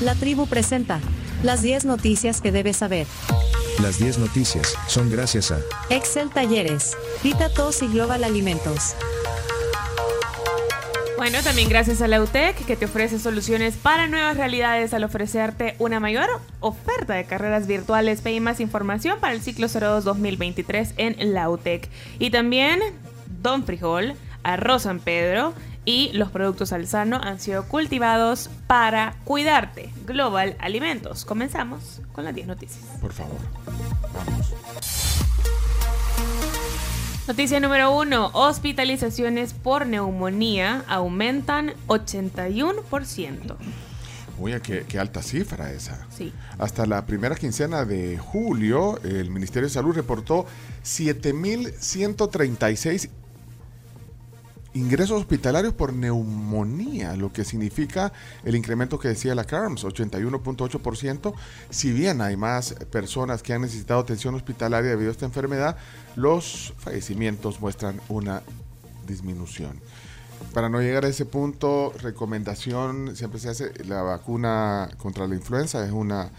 La tribu presenta las 10 noticias que debes saber. Las 10 noticias son gracias a Excel Talleres, Vita Tos y Global Alimentos. Bueno, también gracias a la UTEC que te ofrece soluciones para nuevas realidades al ofrecerte una mayor oferta de carreras virtuales. Pedí más información para el ciclo 02 2023 en la UTEC. Y también Don Frijol, Arroz San Pedro y los productos Alzano han sido cultivados para cuidarte. Global Alimentos. Comenzamos con las 10 noticias. Por favor, vamos. Noticia número 1. Hospitalizaciones por neumonía aumentan 81%. Oye, qué, qué alta cifra esa. Sí. Hasta la primera quincena de julio, el Ministerio de Salud reportó 7.136 ingresos hospitalarios por neumonía, lo que significa el incremento que decía la CARMS, 81.8%. Si bien hay más personas que han necesitado atención hospitalaria debido a esta enfermedad, los fallecimientos muestran una disminución. Para no llegar a ese punto, recomendación siempre se hace la vacuna contra la influenza es una,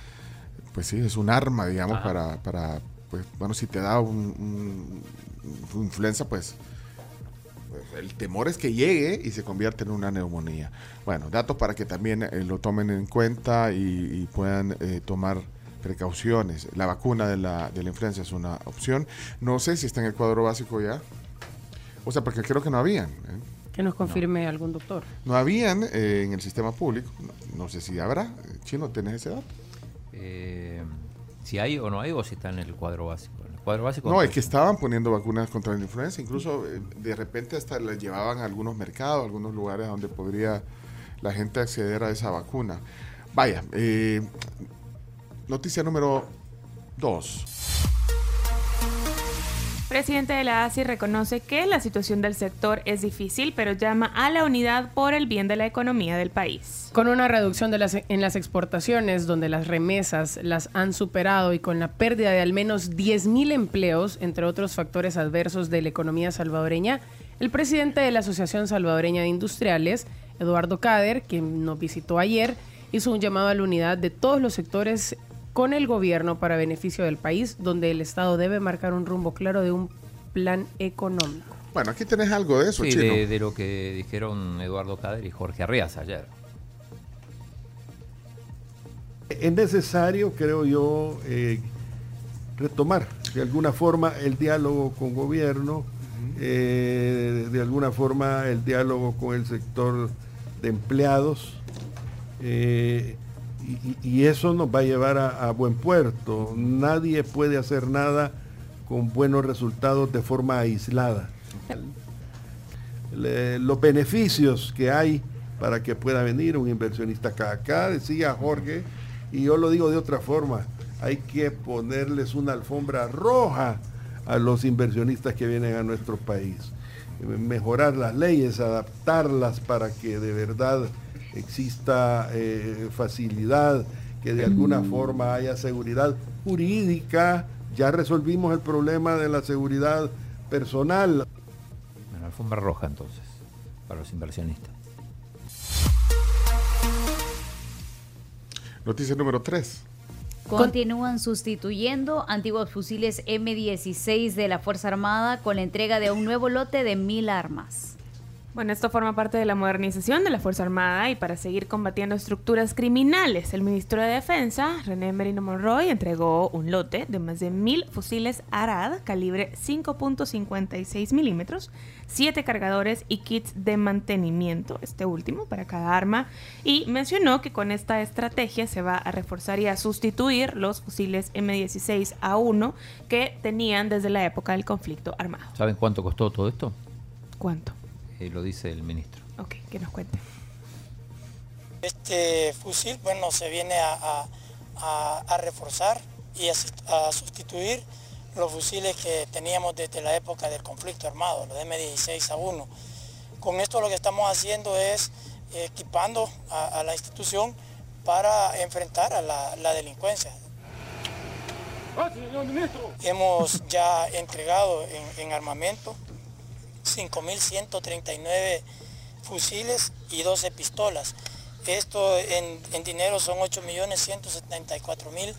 pues sí, es un arma, digamos, para, para, pues, bueno, si te da un, un influenza, pues el temor es que llegue y se convierta en una neumonía. Bueno, datos para que también eh, lo tomen en cuenta y, y puedan eh, tomar precauciones. La vacuna de la, de la influenza es una opción. No sé si está en el cuadro básico ya. O sea, porque creo que no habían. ¿eh? Que nos confirme algún doctor. No habían eh, en el sistema público. No, no sé si habrá. Chino, ¿tenés ese dato? Eh, si hay o no hay o si está en el cuadro básico. Cuadro básico No, es que estaban poniendo vacunas contra la influenza, incluso eh, de repente hasta las llevaban a algunos mercados, a algunos lugares donde podría la gente acceder a esa vacuna. Vaya, eh, noticia número 2. Presidente de la ASI reconoce que la situación del sector es difícil, pero llama a la unidad por el bien de la economía del país. Con una reducción en las exportaciones, donde las remesas las han superado y con la pérdida de al menos 10.000 empleos, entre otros factores adversos de la economía salvadoreña, el presidente de la Asociación Salvadoreña de Industriales, Eduardo Cader, quien nos visitó ayer, hizo un llamado a la unidad de todos los sectores con el gobierno para beneficio del país, donde el Estado debe marcar un rumbo claro de un plan económico. Bueno, aquí tenés algo de eso, Sí, Chino. de, de lo que dijeron Eduardo Cader y Jorge Arrias ayer. Es necesario, creo yo, eh, retomar de alguna forma el diálogo con gobierno, eh, de alguna forma el diálogo con el sector de empleados, eh, y, eso nos va a llevar a, buen puerto. Nadie puede hacer nada con buenos resultados de forma aislada. Los beneficios que hay para que pueda venir un inversionista acá. Acá decía Jorge, y yo lo digo de otra forma, hay que ponerles una alfombra roja a los inversionistas que vienen a nuestro país. Mejorar las leyes, adaptarlas para que de verdad exista eh, facilidad, que de alguna forma haya seguridad jurídica. Ya resolvimos el problema de la seguridad personal. Bueno, alfombra roja entonces, para los inversionistas. Noticia número 3. Continúan sustituyendo antiguos fusiles M16 de la Fuerza Armada con la entrega de un nuevo lote de mil armas. Bueno, esto forma parte de la modernización de la Fuerza Armada y para seguir combatiendo estructuras criminales, el ministro de Defensa, René Merino Monroy, entregó un lote de más de mil fusiles Arad calibre 5.56 milímetros, siete cargadores y kits de mantenimiento, este último para cada arma, y mencionó que con esta estrategia se va a reforzar y a sustituir los fusiles M16A1 que tenían desde la época del conflicto armado. ¿Saben cuánto costó todo esto? ¿Cuánto? Eh, lo dice el ministro. Ok, que nos cuente. Este fusil, bueno, se viene a, a- a- a reforzar y a, sus- a sustituir los fusiles que teníamos desde la época del conflicto armado, los M16 a 1. Con esto lo que estamos haciendo es equipando a, a la institución para enfrentar a la, la delincuencia. Hemos ya entregado en, en armamento 5.139 fusiles y 12 pistolas. Esto en, en dinero son 8.174.000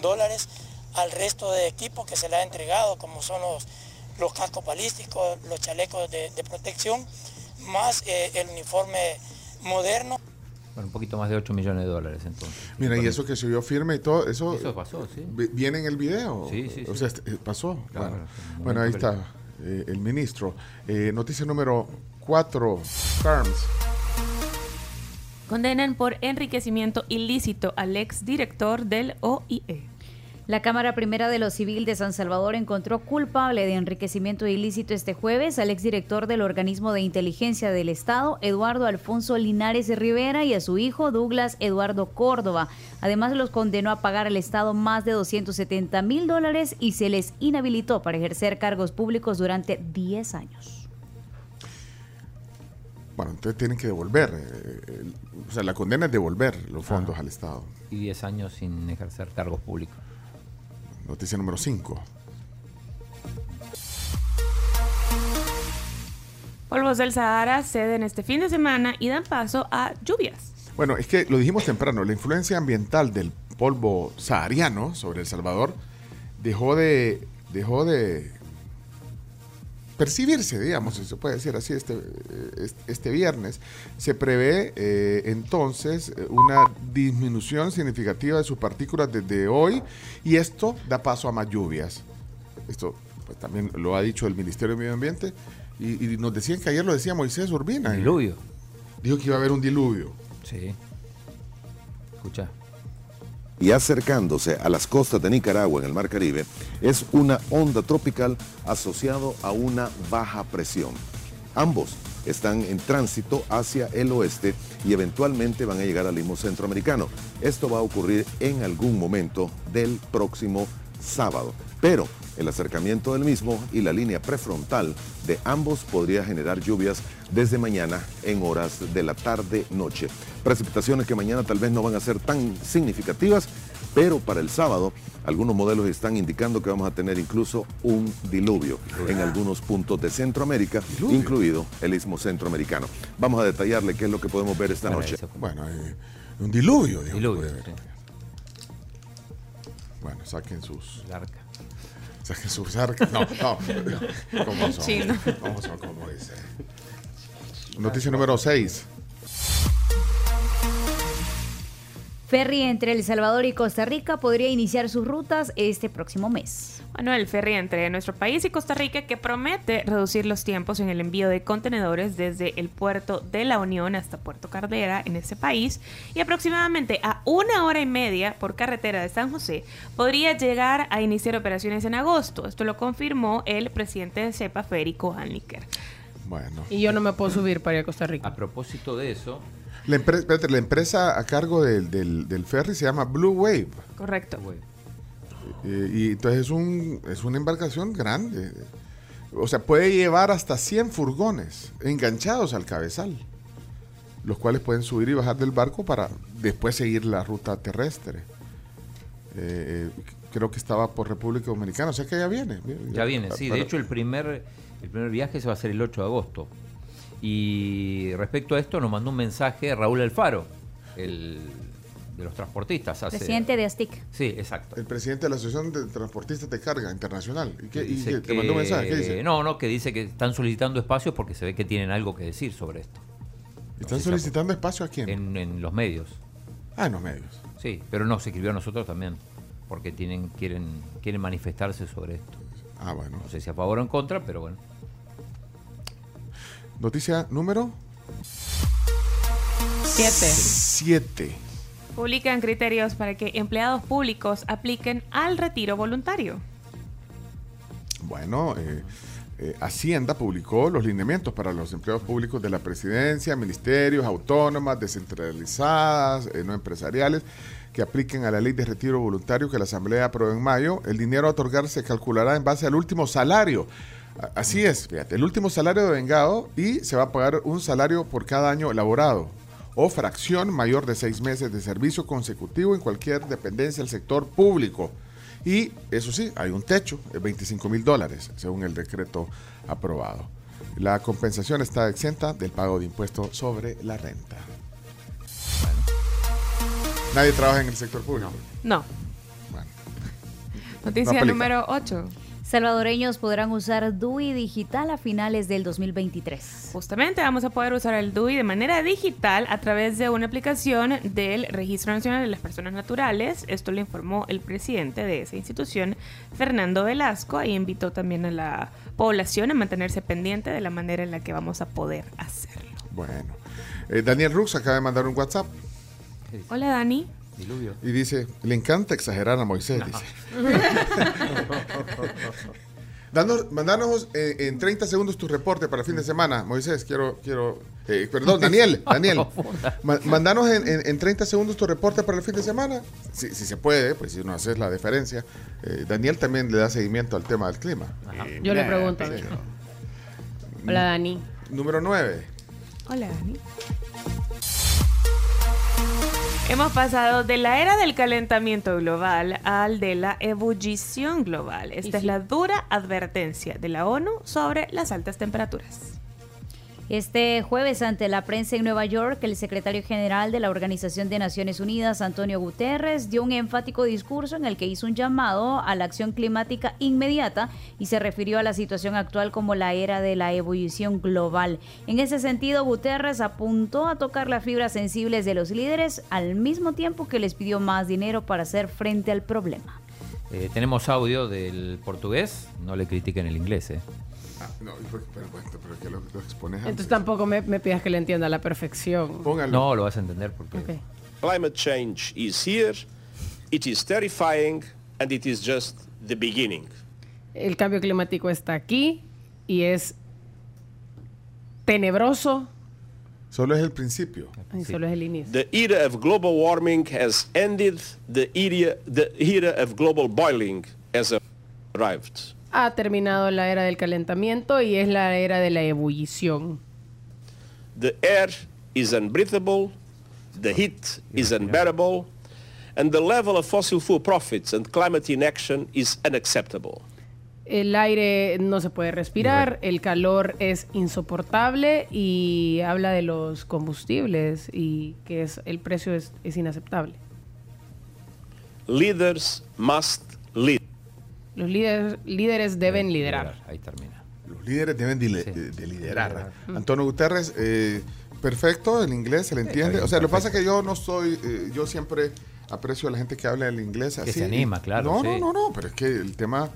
dólares al resto de equipos que se le ha entregado, como son los, los cascos balísticos, los chalecos de, de protección, más eh, el uniforme moderno. Bueno, un poquito más de 8 millones de dólares entonces. Mira, y eso que se vio firme y todo, eso, Eso pasó, sí. vi- viene en el video. Sí, sí, O sí. sea, este- pasó. Claro, bueno, ahí está eh, el ministro. Eh, noticia número 4, Carms. Condenan por enriquecimiento ilícito al exdirector del. OIE. La Cámara Primera de lo Civil de San Salvador encontró culpable de enriquecimiento ilícito este jueves al exdirector del organismo de inteligencia del Estado, Eduardo Alfonso Linares Rivera, y a su hijo, Douglas Eduardo Córdoba. Además, los condenó a pagar al Estado más de 270 mil dólares y se les inhabilitó para ejercer cargos públicos durante 10 años. Bueno, entonces tienen que devolver. eh, el- o sea, la condena es devolver los fondos al Estado. Y 10 años sin ejercer cargos públicos. Noticia número 5. Polvos del Sahara ceden este fin de semana y dan paso a lluvias. Bueno, es que lo dijimos temprano, la influencia ambiental del polvo sahariano sobre El Salvador dejó de, dejó de percibirse, digamos, si se puede decir así, este, eh, este viernes. Se prevé eh, entonces eh, una disminución significativa de sus partículas desde hoy y esto da paso a más lluvias. Esto pues, también lo ha dicho el Ministerio de Medio Ambiente y, y nos decían que ayer lo decía Moisés Urbina. Diluvio. Dijo que iba a haber un diluvio. Sí. Escucha. Y acercándose a las costas de Nicaragua en el Mar Caribe es una onda tropical asociado a una baja presión. Ambos están en tránsito hacia el oeste y eventualmente van a llegar al istmo centroamericano. Esto va a ocurrir en algún momento del próximo sábado. Pero el acercamiento del mismo y la línea prefrontal de ambos podría generar lluvias desde mañana en horas de la tarde-noche. Precipitaciones que mañana tal vez no van a ser tan significativas, pero para el sábado algunos modelos están indicando que vamos a tener incluso un diluvio en algunos puntos de Centroamérica, incluido el istmo centroamericano. Vamos a detallarle qué es lo que podemos ver esta Bueno, noche. eso Bueno, eh, un diluvio, dijo. Diluvio, sí. Bueno, saquen sus. El arca. Saquen sus arcas. No, no. ¿Cómo son? Chino. ¿Cómo son? ¿Cómo dice? Noticia número 6. Ferry entre El Salvador y Costa Rica podría iniciar sus rutas este próximo mes. Bueno, el ferry entre nuestro país y Costa Rica que promete reducir los tiempos en el envío de contenedores desde el puerto de la Unión hasta Puerto Cardera en ese país y aproximadamente a una hora y media por carretera de San José podría llegar a iniciar operaciones en agosto. Esto lo confirmó el presidente de CEPA, Federico Hanliker. Bueno. Y yo no me puedo subir para ir a Costa Rica. A propósito de eso, La, empre- espérate, la empresa a cargo del, del- del ferry se llama Blue Wave. Correcto. güey, Eh, y entonces es, un, es una embarcación grande. O sea, puede llevar hasta 100 furgones enganchados al cabezal, los cuales pueden subir y bajar del barco para después seguir la ruta terrestre. Eh, creo que estaba por República Dominicana, o sea que ya viene. ya viene, sí. De hecho, el primer, el primer viaje se va a hacer el 8 de agosto. Y respecto a esto, nos mandó un mensaje Raúl Alfaro, el de los transportistas. hace- Presidente de ASTIC. Sí, exacto. El presidente de la Asociación de Transportistas de Carga Internacional. ¿Y qué? ¿Te mandó un mensaje? ¿Qué dice? No, no, que dice que están solicitando espacios porque se ve que tienen algo que decir sobre esto. ¿Están solicitando espacio a quién? En, en los medios. Ah, en los medios. Sí, pero no, se escribió a nosotros también. Porque tienen, quieren, quieren manifestarse sobre esto. Ah, bueno. No sé si a favor o en contra, pero bueno. Noticia número Siete. 7. Publican criterios para que empleados públicos apliquen al retiro voluntario. Bueno, eh, eh, Hacienda publicó los lineamientos para los empleados públicos de la presidencia, ministerios, autónomas, descentralizadas, eh, no empresariales, que apliquen a la ley de retiro voluntario que la Asamblea aprobó en mayo. El dinero a otorgar se calculará en base al último salario. Así es, fíjate, el último salario de vengado y se va a pagar un salario por cada año elaborado o fracción mayor de seis meses de servicio consecutivo en cualquier dependencia del sector público. Y eso sí, hay un techo de 25 mil dólares, según el decreto aprobado. La compensación está exenta del pago de impuestos sobre la renta. Nadie trabaja en el sector público. No. Bueno. Noticia No número 8. Salvadoreños podrán usar DUI digital a finales del 2023. Justamente vamos a poder usar el DUI de manera digital a través de una aplicación del Registro Nacional de las Personas Naturales. Esto lo informó el presidente de esa institución, Fernando Velasco, y invitó también a la población a mantenerse pendiente de la manera en la que vamos a poder hacerlo. Bueno. Eh, Daniel Rux acaba de mandar un WhatsApp Hola Dani. Diluvio. y dice, le encanta exagerar a Moisés, dice. Danos, mandanos eh, en 30 segundos tu reporte para el fin de semana. Moisés, quiero, quiero, eh, perdón, Daniel, Daniel. Ma- mandanos en, en- en 30 segundos tu reporte para el fin de semana. Si, si se puede, pues si no haces la diferencia. Eh, Daniel también le da seguimiento al tema del clima. Eh, Yo le pregunto. sí. Hola, Dani. Número 9. Hola Dani. Hemos pasado de la era del calentamiento global al de la ebullición global. Esta es la dura advertencia de la ONU sobre las altas temperaturas. Este jueves ante la prensa en Nueva York, el secretario general de la Organización de Naciones Unidas, Antonio Guterres, dio un enfático discurso en el que hizo un llamado a la acción climática inmediata y se refirió a la situación actual como la era de la ebullición global. En ese sentido, Guterres apuntó a tocar las fibras sensibles de los líderes al mismo tiempo que les pidió más dinero para hacer frente al problema. Eh, tenemos audio del portugués. No le critiquen el inglés, ¿eh? No, pero, pero, pero, que lo, lo expones antes. Entonces tampoco me, me pidas que le entienda a la perfección. Póngalo. No, lo vas a entender porque... Ok. Climate change is here, it is terrifying, and it is just the beginning. El cambio climático está aquí y es tenebroso Solo es el principio. y solo es el inicio. The era of global warming has ended, the era, the era of global boiling has arrived. Ha terminado la era del calentamiento y es la era de la ebullición. The air is unbreathable, the heat is unbearable, and the level of fossil fuel profits and climate inaction is unacceptable. El aire no se puede respirar, el calor es insoportable y habla de los combustibles y que es el precio es, es inaceptable. Leaders must lead. Los líderes, líderes deben liderar. Ahí termina. Los líderes deben de, Sí. de- de liderar. Liderar. Antonio Guterres, eh, perfecto, el inglés se le entiende. O sea, lo que pasa es que yo no soy, eh, yo siempre aprecio a la gente que habla el inglés así. se anima, claro, No, sí. no, no, no, pero es que el tema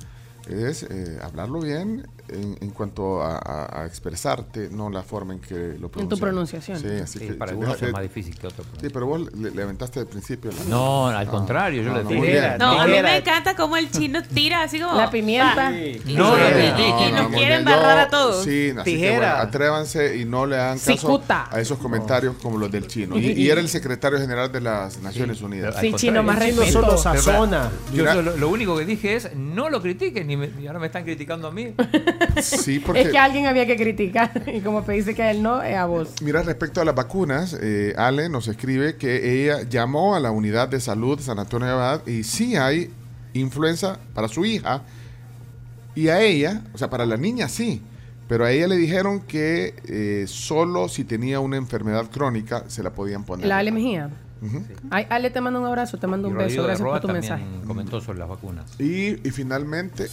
es eh, hablarlo bien en, en cuanto a, a- a expresarte, no la forma en que lo pronuncias. pronunciación. Sí, así Sí, que para algunos es más difícil que otros. Sí, pero vos le, le aventaste al principio. la- No, al contrario, yo no, le no, tiré. bien. No, a mí me encanta cómo el chino tira así como... La pimienta. Y, No, y- no, y- no, y nos quieren barrar a todos. Sí, así que Tijera. bueno, atrévanse y no le hagan caso Cicuta. a esos comentarios como los del chino. Y, y era el secretario general de las Naciones Unidas. Sí, chino, más respeto. solo sazona. Yo, lo, único que dije es no lo critiquen y ahora me están criticando a mí. Sí, porque Es que a alguien había que criticar y como te dice que a él no, es a vos. Mira, respecto a las vacunas, eh, Ale nos escribe que ella llamó a la unidad de salud de San Antonio de Abad y sí hay influenza para su hija y a ella, o sea, para la niña sí, pero a ella le dijeron que eh, solo si tenía una enfermedad crónica se la podían poner. La Ale Mejía. Ay, Ale, te mando un abrazo, te mando Y un Rodrigo beso. Gracias por tu mensaje. comentó sobre las vacunas. Y, y finalmente, eh,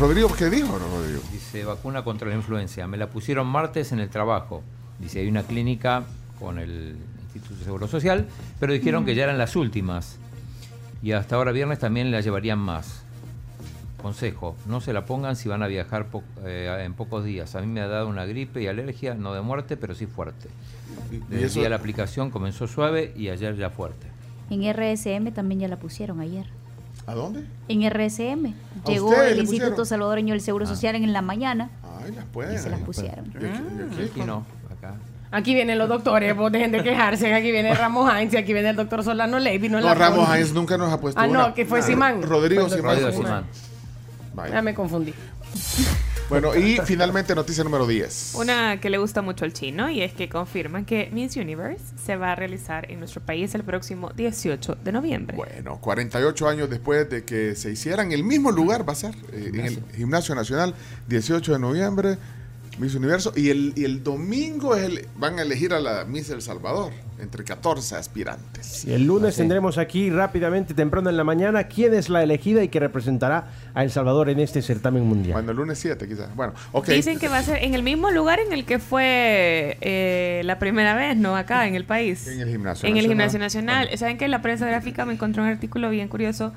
Rodrigo, ¿qué dijo no, Rodrigo? Dice vacuna contra la influencia. Me la pusieron martes en el trabajo. Dice, hay una clínica con el Instituto de Seguro Social, pero dijeron que ya eran las últimas. Y hasta ahora viernes también la llevarían más. Consejo, no se la pongan si van a viajar po- eh, en pocos días. A mí me ha dado una gripe y alergia, no de muerte, pero sí fuerte. Y- el día la aplicación comenzó suave y ayer ya fuerte. En RSM también ya la pusieron ayer. ¿A dónde? En RSM ¿A llegó el Instituto? Salvadoreño del Ah. Seguro Social en la mañana Ay, las pueden. y se las pusieron. Aquí- no, acá. Aquí vienen los doctores, vos dejen de quejarse. Aquí viene Ramos Hines y aquí viene el doctor Solano Levy. No, No, la Ramos. Hines nunca nos ha puesto Ah, no, que fue Ah, Simán. Rodrigo Simán. Rodrigo Simán. Ya me confundí. Bueno, y finalmente noticia número 10. Una que le gusta mucho al chino y es que confirman que Miss Universe se va a realizar en nuestro país el próximo 18 de noviembre. Bueno, 48 años después de que se hiciera en el mismo lugar, va a ser, eh, en el Gimnasio Nacional, 18 de noviembre. Miss Universo. Y el, y el domingo es el- van a elegir a la Miss El Salvador, entre 14 aspirantes. Y el lunes tendremos aquí rápidamente, temprano en la mañana, quién es la elegida y que representará a El Salvador en este certamen mundial. Bueno, el lunes 7 quizás. Bueno, ok. Dicen que va a ser en el mismo lugar en el que fue eh, la primera vez, ¿no? Acá, en el país. En el gimnasio En el nacional. gimnasio nacional. ¿Saben que la prensa gráfica me encontró un artículo bien curioso?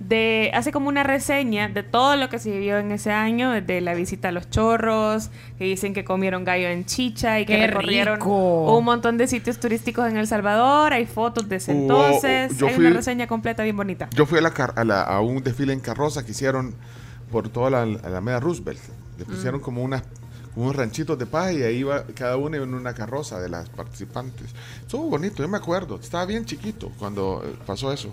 De, hace como una reseña de todo lo que se vivió en ese año, de la visita a los chorros, que dicen que comieron gallo en chicha y que ¡Qué recorrieron rico! un montón de sitios turísticos en El Salvador. Hay fotos de ese Hubo- entonces. yo Hay fui- una reseña completa bien bonita. Yo fui a, la, car- a, la- a un desfile en carroza que hicieron por toda la Alameda Roosevelt. Le pusieron como unas unos ranchitos de paz y ahí iba cada uno en una carroza de las participantes. Estuvo bonito, yo me acuerdo. Estaba bien chiquito cuando eh, pasó eso.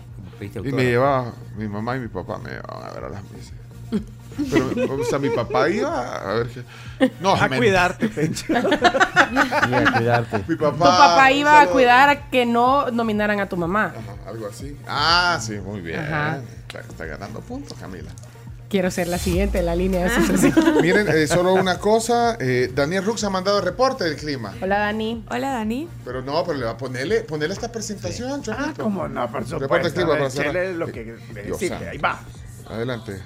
Pediste Y me llevaba, mi mamá y mi papá me llevaban a ver a las misas. Pero, o sea, mi papá iba a ver que... No, a me- cuidarte, Pencho. y a cuidarte. Mi papá... Tu papá iba a saludo. cuidar a que no nominaran a tu mamá. Ajá, algo así. Ah, sí, muy bien. Ajá. Está ganando puntos, Camila. Quiero ser la siguiente en la línea de sucesión. Miren, eh, solo una cosa. eh, Daniel Rux ha mandado el reporte del clima. Hola, Dani. Hola, Dani. Pero no, pero le va a ponerle, ponerle esta presentación, Chomito. Ah, cómo no, por Reporte del supuesto. clima para Chele cerrar. es lo Eh, que Dios necesite. santo. Ahí va. Adelante.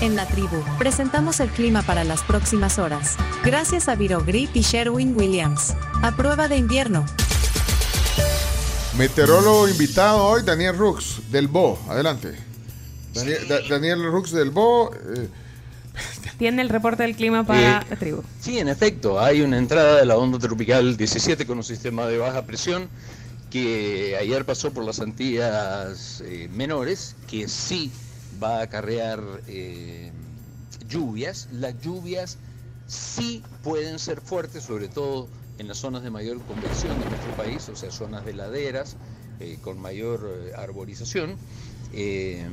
En la tribu, presentamos el clima para las próximas horas. Gracias a Virogrip y Sherwin Williams. A prueba de invierno. Meteorólogo invitado hoy, Daniel Rux, del BO. Adelante. Daniel, Da- Daniel Rux del BO. eh, Tiene el reporte del clima para Eh, la tribu. Sí, en efecto, hay una entrada de la onda tropical 17 con un sistema de baja presión que ayer pasó por las Antillas eh, menores, que sí va a acarrear eh, lluvias. Las lluvias sí pueden ser fuertes, sobre todo en las zonas de mayor convección de nuestro país, o sea, zonas de laderas eh, con mayor eh, arborización. Eh,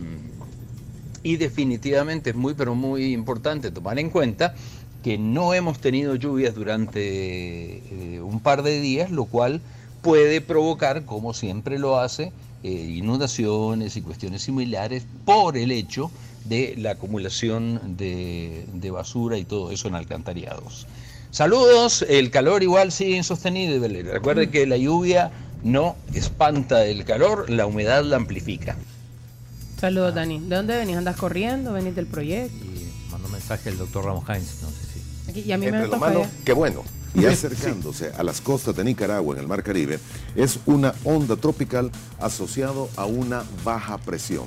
y definitivamente es muy, pero muy importante tomar en cuenta que no hemos tenido lluvias durante un par de días, lo cual puede provocar, como siempre lo hace, inundaciones y cuestiones similares por el hecho de la acumulación de, de basura y todo eso en alcantarillados. Saludos, el calor igual sigue insostenible. Recuerde que la lluvia no espanta el calor, la humedad la amplifica. Saludos, Dani. ¿De dónde venís? ¿Andas corriendo? ¿Venís del proyecto? Y mandó un mensaje el doctor Ramos Heinz, no sé si. Aquí- y a mí me Entre lo qué bueno. Y acercándose a las costas de Nicaragua en el Mar Caribe, es una onda tropical asociado a una baja presión.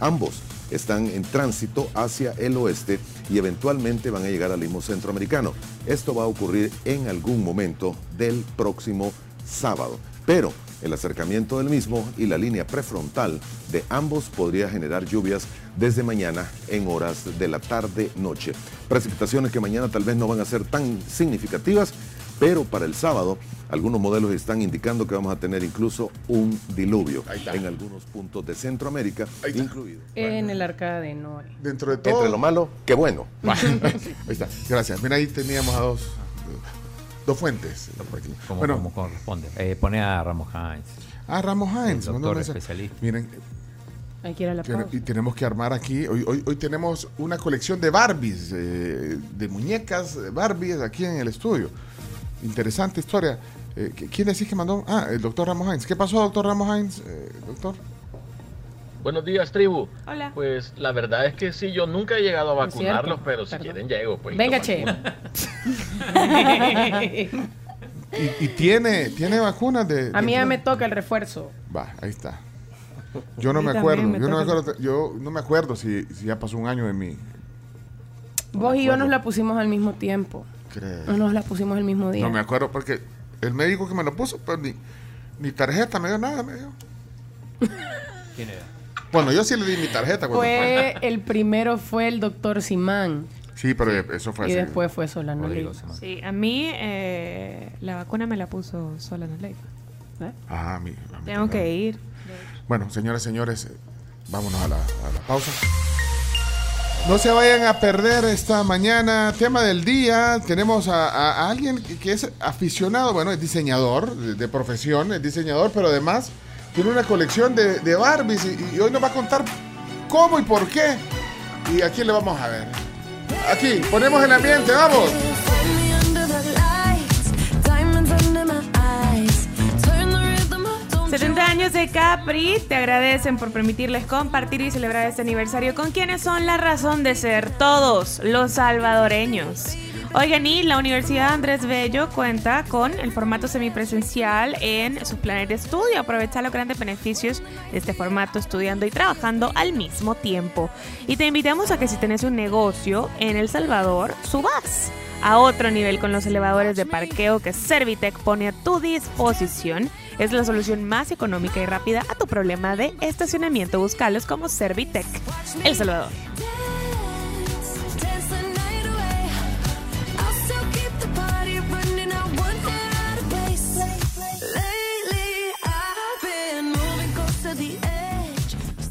Ambos están en tránsito hacia el oeste y eventualmente van a llegar al istmo centroamericano. Esto va a ocurrir en algún momento del próximo sábado. Pero el acercamiento del mismo y la línea prefrontal de ambos podría generar lluvias desde mañana en horas de la tarde-noche. Precipitaciones que mañana tal vez no van a ser tan significativas, pero para el sábado algunos modelos están indicando que vamos a tener incluso un diluvio en algunos puntos de Centroamérica, incluido. En el arca de Noé. Dentro de todo. Entre lo malo, qué bueno. Ahí está. Gracias. Mira, ahí teníamos a dos, dos fuentes. Como, Bueno, como corresponde. Eh, pone a Ramos Heinz. ah, Ramos mandó doctor un mensaje. especialista. Miren, Hay que ir a la y tenemos que armar aquí. Hoy, hoy, hoy tenemos una colección de Barbies, eh, de muñecas Barbies aquí en el estudio. Interesante historia. Eh, ¿qui- ¿Quién decís que mandó? Ah, el doctor Ramos Heinz. ¿Qué pasó, doctor Ramos Heinz? Eh, doctor. Buenos días, tribu. Hola. Pues la verdad es que sí, yo nunca he llegado a vacunarlos, pero si Perdón. quieren llego. Pues, Venga, che. Y, y tiene, tiene vacunas de. A mí de- ya me toca el refuerzo. Va, ahí está. Yo no me acuerdo. me yo, no me acuerdo yo no me acuerdo si, si ya pasó un año de mí. Vos y yo nos la pusimos al mismo tiempo. No nos la pusimos el mismo día. No me acuerdo porque el médico que me lo puso, pues ni, ni tarjeta me dio nada, me dio. ¿Quién era? Bueno, yo sí le di mi tarjeta. cuando Fue el primero fue el doctor Simán Sí, pero eso fue y así. después fue Solano Leiva. Sí, a mí eh, la vacuna me la puso Solano Leiva. ¿Eh? Ah, a mí- a mí Tengo también. que ir. Bueno, señores, señores, eh, vámonos a la, a la pausa. No se vayan a perder esta mañana. Tema del día. Tenemos a, alguien que- es aficionado, bueno, es diseñador de, profesión, es diseñador, pero además tiene una colección de, Barbies y, y hoy nos va a contar cómo y por qué ¿Y a quién le vamos a ver? Aquí, ponemos el ambiente, vamos. 70 años de Capri te agradecen por permitirles compartir y celebrar este aniversario con quienes son la razón de ser todos los salvadoreños. Oigan, y la Universidad Andrés Bello cuenta con el formato semipresencial en sus planes de estudio. Aprovecha los grandes beneficios de este formato estudiando y trabajando al mismo tiempo. Y te invitamos a que si tenés un negocio en El Salvador, subas a otro nivel con los elevadores de parqueo que Servitec pone a tu disposición. Es la solución más económica y rápida a tu problema de estacionamiento. Búscalos como Servitec El Salvador.